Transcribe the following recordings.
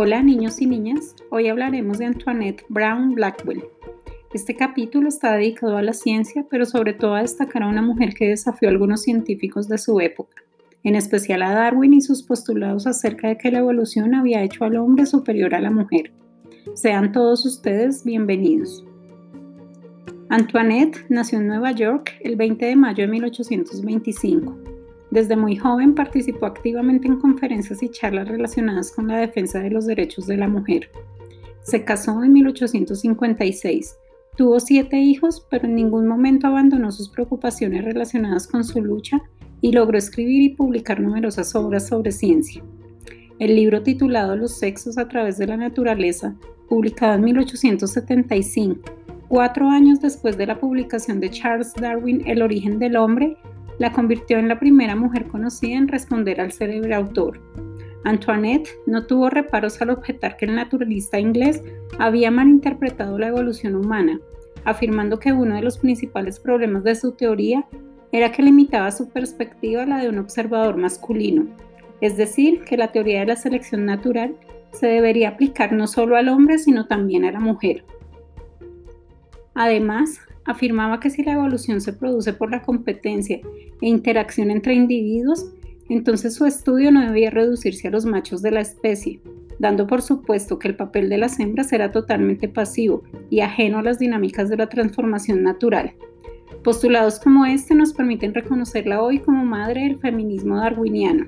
Hola niños y niñas, hoy hablaremos de Antoinette Brown Blackwell. Este capítulo está dedicado a la ciencia, pero sobre todo a destacar a una mujer que desafió a algunos científicos de su época, en especial a Darwin y sus postulados acerca de que la evolución había hecho al hombre superior a la mujer. Sean todos ustedes bienvenidos. Antoinette nació en Nueva York el 20 de mayo de 1825. Desde muy joven participó activamente en conferencias y charlas relacionadas con la defensa de los derechos de la mujer. Se casó en 1856. Tuvo siete hijos, pero en ningún momento abandonó sus preocupaciones relacionadas con su lucha y logró escribir y publicar numerosas obras sobre ciencia. El libro titulado Los sexos a través de la naturaleza, publicado en 1875, cuatro años después de la publicación de Charles Darwin El origen del hombre, la convirtió en la primera mujer conocida en responder al célebre autor. Antoinette no tuvo reparos al objetar que el naturalista inglés había malinterpretado la evolución humana, afirmando que uno de los principales problemas de su teoría era que limitaba su perspectiva a la de un observador masculino, es decir, que la teoría de la selección natural se debería aplicar no solo al hombre, sino también a la mujer. Además, afirmaba que si la evolución se produce por la competencia e interacción entre individuos, entonces su estudio no debía reducirse a los machos de la especie, dando por supuesto que el papel de las hembras era totalmente pasivo y ajeno a las dinámicas de la transformación natural. Postulados como este nos permiten reconocerla hoy como madre del feminismo darwiniano.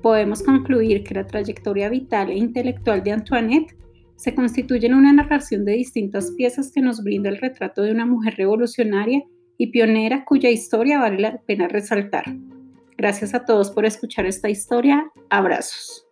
Podemos concluir que la trayectoria vital e intelectual de Antoinette se constituye en una narración de distintas piezas que nos brinda el retrato de una mujer revolucionaria y pionera cuya historia vale la pena resaltar. Gracias a todos por escuchar esta historia. Abrazos.